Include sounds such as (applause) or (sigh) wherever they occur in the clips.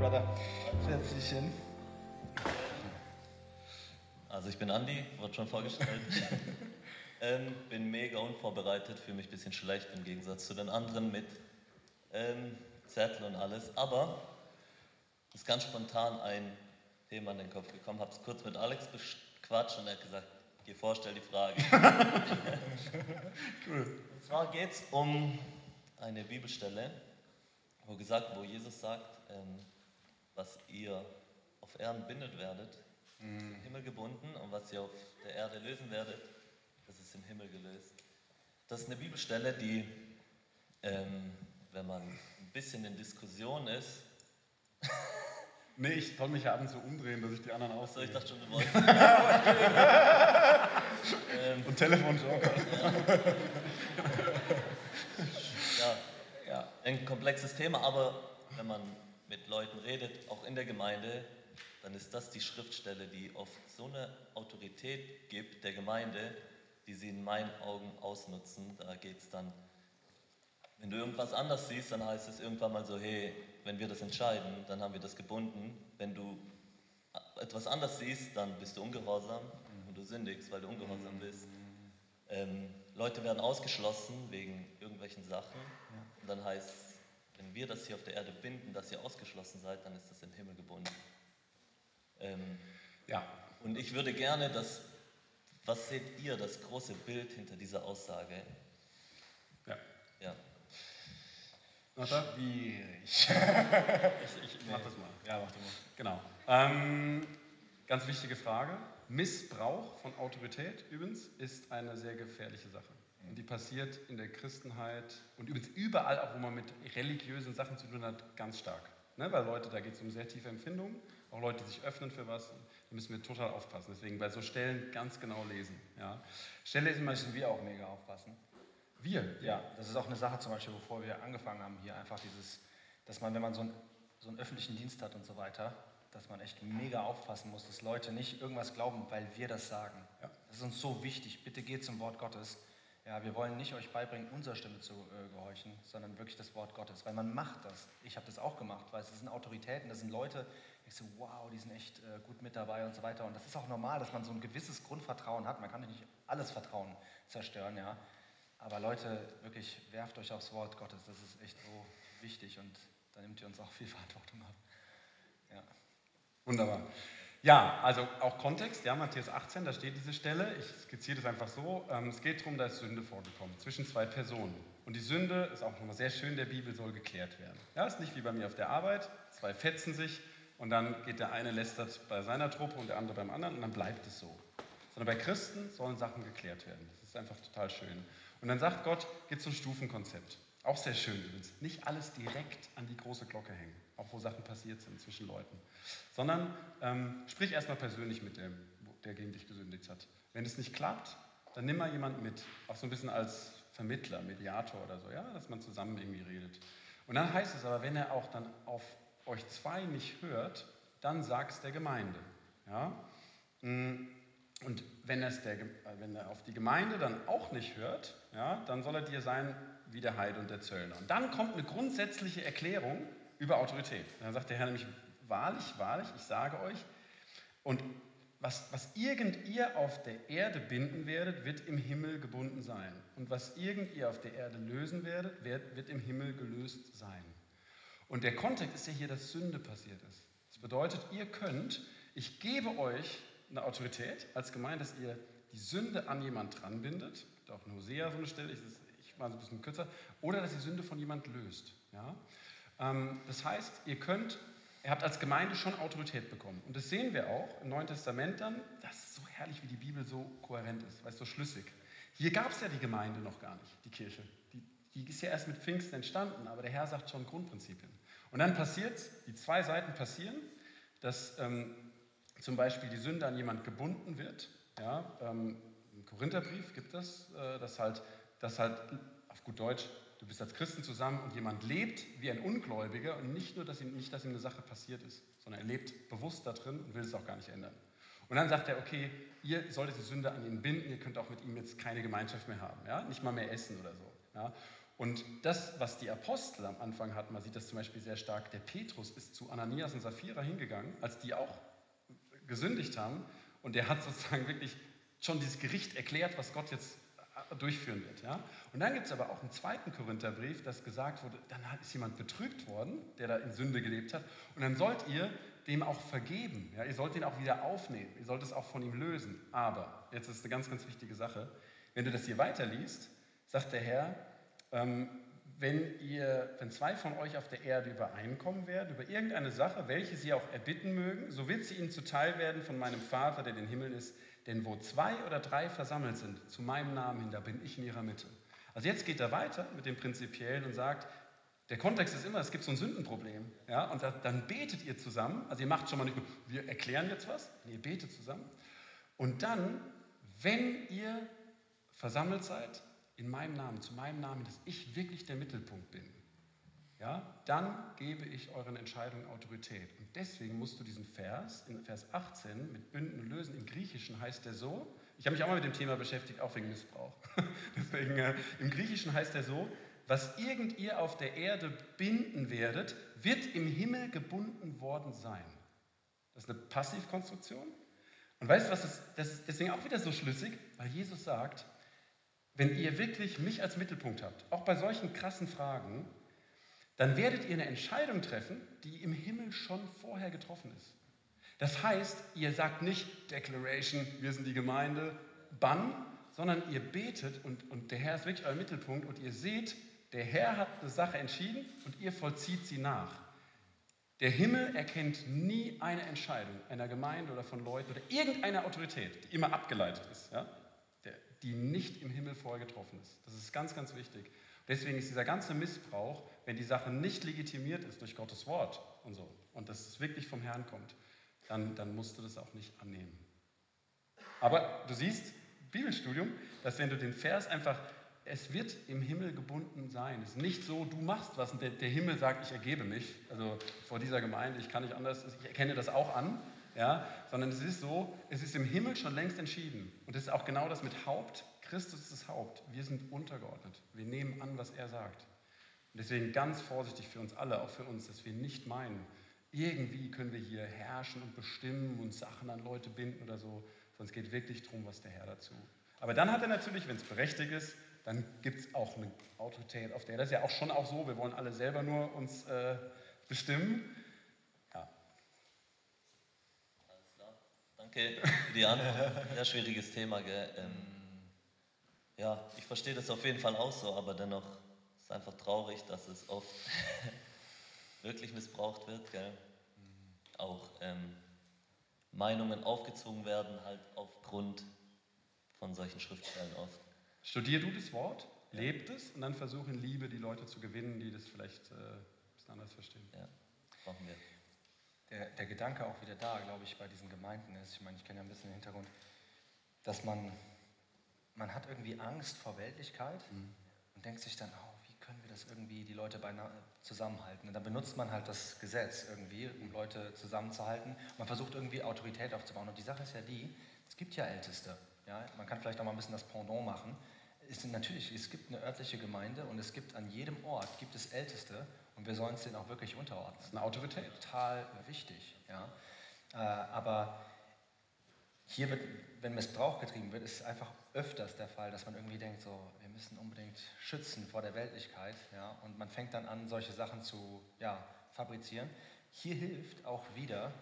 Brother. Setz dich hin. Also ich bin Andi, wurde schon vorgestellt. (laughs) ähm, bin mega unvorbereitet, fühle mich ein bisschen schlecht im Gegensatz zu den anderen mit ähm, Zettel und alles. Aber ist ganz spontan ein Thema in den Kopf gekommen. Habe es kurz mit Alex bequatscht und er hat gesagt, geh vor, stell die Frage. (laughs) cool. Und zwar geht es um eine Bibelstelle, wo gesagt, wo Jesus sagt, ähm, was ihr auf Erden bindet werdet, mhm. ist im Himmel gebunden und was ihr auf der Erde lösen werdet, das ist im Himmel gelöst. Das ist eine Bibelstelle, die, ähm, wenn man ein bisschen in Diskussion ist, (laughs) Nee, ich soll mich ja ab und zu umdrehen, dass ich die anderen aussehe. So, ich dachte schon, du wolltest. (laughs) ähm, und Telefonjoker. (laughs) ja. ja, ein komplexes Thema, aber wenn man mit Leuten redet, auch in der Gemeinde, dann ist das die Schriftstelle, die oft so eine Autorität gibt der Gemeinde, die sie in meinen Augen ausnutzen. Da geht es dann wenn du irgendwas anders siehst, dann heißt es irgendwann mal so, hey, wenn wir das entscheiden, dann haben wir das gebunden. Wenn du etwas anders siehst, dann bist du ungehorsam und du sündigst, weil du ungehorsam bist. Ähm, Leute werden ausgeschlossen wegen irgendwelchen Sachen. Und dann heißt es, wenn wir das hier auf der Erde binden, dass ihr ausgeschlossen seid, dann ist das im Himmel gebunden. Ähm, ja. Und ich würde gerne, dass, was seht ihr, das große Bild hinter dieser Aussage? Ja. Ja. Oder? Schwierig. (laughs) ich ich nee. mach das mal. Ja, mach das mal. Genau. Ähm, ganz wichtige Frage. Missbrauch von Autorität übrigens ist eine sehr gefährliche Sache. Und die passiert in der Christenheit und übrigens überall, auch wo man mit religiösen Sachen zu tun hat, ganz stark. Ne? Weil Leute, da geht es um sehr tiefe Empfindungen, auch Leute, die sich öffnen für was, da müssen wir total aufpassen. Deswegen bei so Stellen ganz genau lesen. Ja? Stelle lesen müssen wir auch mega aufpassen. Wir? Ja, das ist auch eine Sache zum Beispiel, bevor wir angefangen haben, hier einfach dieses, dass man, wenn man so einen, so einen öffentlichen Dienst hat und so weiter, dass man echt mega aufpassen muss, dass Leute nicht irgendwas glauben, weil wir das sagen. Ja. Das ist uns so wichtig. Bitte geht zum Wort Gottes. Ja, wir wollen nicht euch beibringen, unserer Stimme zu äh, gehorchen, sondern wirklich das Wort Gottes. Weil man macht das. Ich habe das auch gemacht, weil es sind Autoritäten, das sind Leute, ich so, wow, die sind echt äh, gut mit dabei und so weiter. Und das ist auch normal, dass man so ein gewisses Grundvertrauen hat. Man kann nicht alles Vertrauen zerstören, ja. Aber Leute, wirklich werft euch aufs Wort Gottes. Das ist echt so wichtig und da nimmt ihr uns auch viel Verantwortung ab. Ja. Wunderbar. Ja, also auch Kontext, ja, Matthäus 18, da steht diese Stelle. Ich skizziere das einfach so. Ähm, es geht darum, da ist Sünde vorgekommen zwischen zwei Personen. Und die Sünde, ist auch nochmal sehr schön der Bibel, soll geklärt werden. Ja, ist nicht wie bei mir auf der Arbeit. Zwei fetzen sich und dann geht der eine lästert bei seiner Truppe und der andere beim anderen und dann bleibt es so. Sondern bei Christen sollen Sachen geklärt werden. Das ist einfach total schön. Und dann sagt Gott, gibt es so Stufenkonzept. Auch sehr schön übrigens. Nicht alles direkt an die große Glocke hängen, auch wo Sachen passiert sind zwischen Leuten. Sondern ähm, sprich erstmal persönlich mit dem, der gegen dich gesündigt hat. Wenn es nicht klappt, dann nimm mal jemanden mit, auch so ein bisschen als Vermittler, Mediator oder so, ja, dass man zusammen irgendwie redet. Und dann heißt es aber, wenn er auch dann auf euch zwei nicht hört, dann sag es der Gemeinde. Ja? Mm, und wenn, es der, wenn er auf die Gemeinde dann auch nicht hört, ja, dann soll er dir sein wie der Heide und der Zöllner. Und dann kommt eine grundsätzliche Erklärung über Autorität. Dann sagt der Herr nämlich, wahrlich, wahrlich, ich sage euch, und was, was irgend ihr auf der Erde binden werdet, wird im Himmel gebunden sein. Und was irgend ihr auf der Erde lösen werdet, wird, wird im Himmel gelöst sein. Und der Kontext ist ja hier, dass Sünde passiert ist. Das bedeutet, ihr könnt, ich gebe euch eine Autorität als Gemeinde, dass ihr die Sünde an jemand dranbindet, auch in Hosea so eine Stelle, ich, ich mache es ein bisschen kürzer, oder dass ihr Sünde von jemand löst. Ja? Ähm, das heißt, ihr könnt, ihr habt als Gemeinde schon Autorität bekommen. Und das sehen wir auch im Neuen Testament dann, das ist so herrlich, wie die Bibel so kohärent ist, weißt so schlüssig. Hier gab es ja die Gemeinde noch gar nicht, die Kirche. Die, die ist ja erst mit Pfingsten entstanden, aber der Herr sagt schon Grundprinzipien. Und dann passiert es, die zwei Seiten passieren, dass ähm, zum Beispiel die Sünde an jemand gebunden wird. Ja, ähm, Im Korintherbrief gibt es äh, das halt, dass halt auf gut Deutsch, du bist als Christen zusammen und jemand lebt wie ein Ungläubiger und nicht nur, dass ihm, nicht, dass ihm eine Sache passiert ist, sondern er lebt bewusst da drin und will es auch gar nicht ändern. Und dann sagt er, okay, ihr solltet die Sünde an ihn binden, ihr könnt auch mit ihm jetzt keine Gemeinschaft mehr haben, ja? nicht mal mehr essen oder so. Ja? Und das, was die Apostel am Anfang hatten, man sieht das zum Beispiel sehr stark, der Petrus ist zu Ananias und Sapphira hingegangen, als die auch gesündigt haben. Und der hat sozusagen wirklich schon dieses Gericht erklärt, was Gott jetzt durchführen wird. Ja? Und dann gibt es aber auch einen zweiten Korintherbrief, dass gesagt wurde, dann ist jemand betrügt worden, der da in Sünde gelebt hat. Und dann sollt ihr dem auch vergeben. Ja? Ihr sollt ihn auch wieder aufnehmen. Ihr sollt es auch von ihm lösen. Aber, jetzt ist eine ganz, ganz wichtige Sache, wenn du das hier weiterliest, sagt der Herr, ähm, wenn, ihr, wenn zwei von euch auf der Erde übereinkommen werden über irgendeine Sache, welche sie auch erbitten mögen, so wird sie ihnen zuteil werden von meinem Vater, der in den Himmel ist. Denn wo zwei oder drei versammelt sind, zu meinem Namen hin, da bin ich in ihrer Mitte. Also jetzt geht er weiter mit dem Prinzipiellen und sagt, der Kontext ist immer, es gibt so ein Sündenproblem. Ja, und dann betet ihr zusammen. Also ihr macht schon mal nicht wir erklären jetzt was, ihr betet zusammen. Und dann, wenn ihr versammelt seid, in meinem Namen, zu meinem Namen, dass ich wirklich der Mittelpunkt bin, ja, dann gebe ich euren Entscheidungen Autorität. Und deswegen musst du diesen Vers, in Vers 18, mit Bünden Lösen, im Griechischen heißt der so, ich habe mich auch mal mit dem Thema beschäftigt, auch wegen Missbrauch. (laughs) deswegen, äh, im Griechischen heißt der so, was irgend ihr auf der Erde binden werdet, wird im Himmel gebunden worden sein. Das ist eine Passivkonstruktion. Und weißt du, was das, das ist deswegen auch wieder so schlüssig? Weil Jesus sagt, wenn ihr wirklich mich als Mittelpunkt habt, auch bei solchen krassen Fragen, dann werdet ihr eine Entscheidung treffen, die im Himmel schon vorher getroffen ist. Das heißt, ihr sagt nicht Declaration, wir sind die Gemeinde, Bann, sondern ihr betet und, und der Herr ist wirklich euer Mittelpunkt und ihr seht, der Herr hat eine Sache entschieden und ihr vollzieht sie nach. Der Himmel erkennt nie eine Entscheidung einer Gemeinde oder von Leuten oder irgendeiner Autorität, die immer abgeleitet ist. Ja? Die nicht im Himmel vorher getroffen ist. Das ist ganz, ganz wichtig. Deswegen ist dieser ganze Missbrauch, wenn die Sache nicht legitimiert ist durch Gottes Wort und so, und dass es wirklich vom Herrn kommt, dann, dann musst du das auch nicht annehmen. Aber du siehst, Bibelstudium, dass wenn du den Vers einfach, es wird im Himmel gebunden sein. Es ist nicht so, du machst was und der, der Himmel sagt, ich ergebe mich. Also vor dieser Gemeinde, ich kann nicht anders, ich erkenne das auch an, ja, sondern es ist so, es ist im Himmel schon längst entschieden. Und es ist auch genau das mit Haupt. Christus ist das Haupt. Wir sind untergeordnet. Wir nehmen an, was er sagt. Und deswegen ganz vorsichtig für uns alle, auch für uns, dass wir nicht meinen, irgendwie können wir hier herrschen und bestimmen und Sachen an Leute binden oder so, sondern es geht wirklich darum, was der Herr dazu. Aber dann hat er natürlich, wenn es berechtigt ist, dann gibt es auch eine Autorität auf der. Das ist ja auch schon auch so, wir wollen alle selber nur uns äh, bestimmen. Für die Antwort. Sehr schwieriges Thema, gell? Ähm, ja, ich verstehe das auf jeden Fall auch so, aber dennoch ist es einfach traurig, dass es oft (laughs) wirklich missbraucht wird, gell? Auch ähm, Meinungen aufgezwungen werden, halt aufgrund von solchen Schriftstellen oft. Studier du das Wort, ja. lebt es und dann versuch in Liebe die Leute zu gewinnen, die das vielleicht äh, ein bisschen anders verstehen. Ja, brauchen wir der, der Gedanke auch wieder da, glaube ich, bei diesen Gemeinden ist, ich meine, ich kenne ja ein bisschen den Hintergrund, dass man, man hat irgendwie Angst vor Weltlichkeit mhm. und denkt sich dann, oh, wie können wir das irgendwie, die Leute beinahe zusammenhalten? Und dann benutzt man halt das Gesetz irgendwie, um Leute zusammenzuhalten. Man versucht irgendwie Autorität aufzubauen. Und die Sache ist ja die, es gibt ja Älteste. Ja? Man kann vielleicht auch mal ein bisschen das Pendant machen. Es, natürlich, es gibt eine örtliche Gemeinde und es gibt an jedem Ort gibt es Älteste und wir sollen es denen auch wirklich unterordnen. Das ist eine Autorität. Total wichtig. Ja? Äh, aber hier wird, wenn Missbrauch getrieben wird, ist es einfach öfters der Fall, dass man irgendwie denkt, so, wir müssen unbedingt schützen vor der Weltlichkeit. Ja? Und man fängt dann an, solche Sachen zu ja, fabrizieren. Hier hilft auch wieder,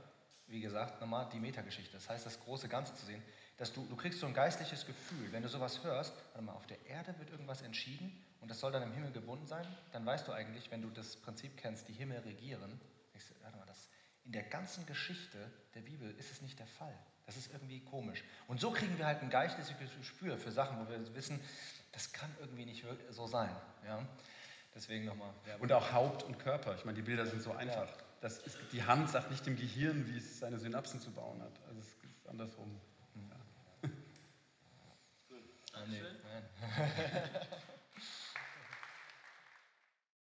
wie gesagt, nochmal die Metageschichte. Das heißt, das große Ganze zu sehen, dass du, du kriegst so ein geistliches Gefühl, wenn du sowas hörst, warte mal, auf der Erde wird irgendwas entschieden und das soll dann im Himmel gebunden sein, dann weißt du eigentlich, wenn du das Prinzip kennst, die Himmel regieren, denkst du, warte mal, das, in der ganzen Geschichte der Bibel ist es nicht der Fall. Das ist irgendwie komisch. Und so kriegen wir halt ein geistliches Gespür für Sachen, wo wir wissen, das kann irgendwie nicht so sein. Ja? Deswegen nochmal. Und auch Haupt und Körper. Ich meine, die Bilder sind so einfach. Ja. Das ist, die Hand sagt nicht dem Gehirn, wie es seine Synapsen zu bauen hat. Also es ist andersrum. Ja. Ah, nee.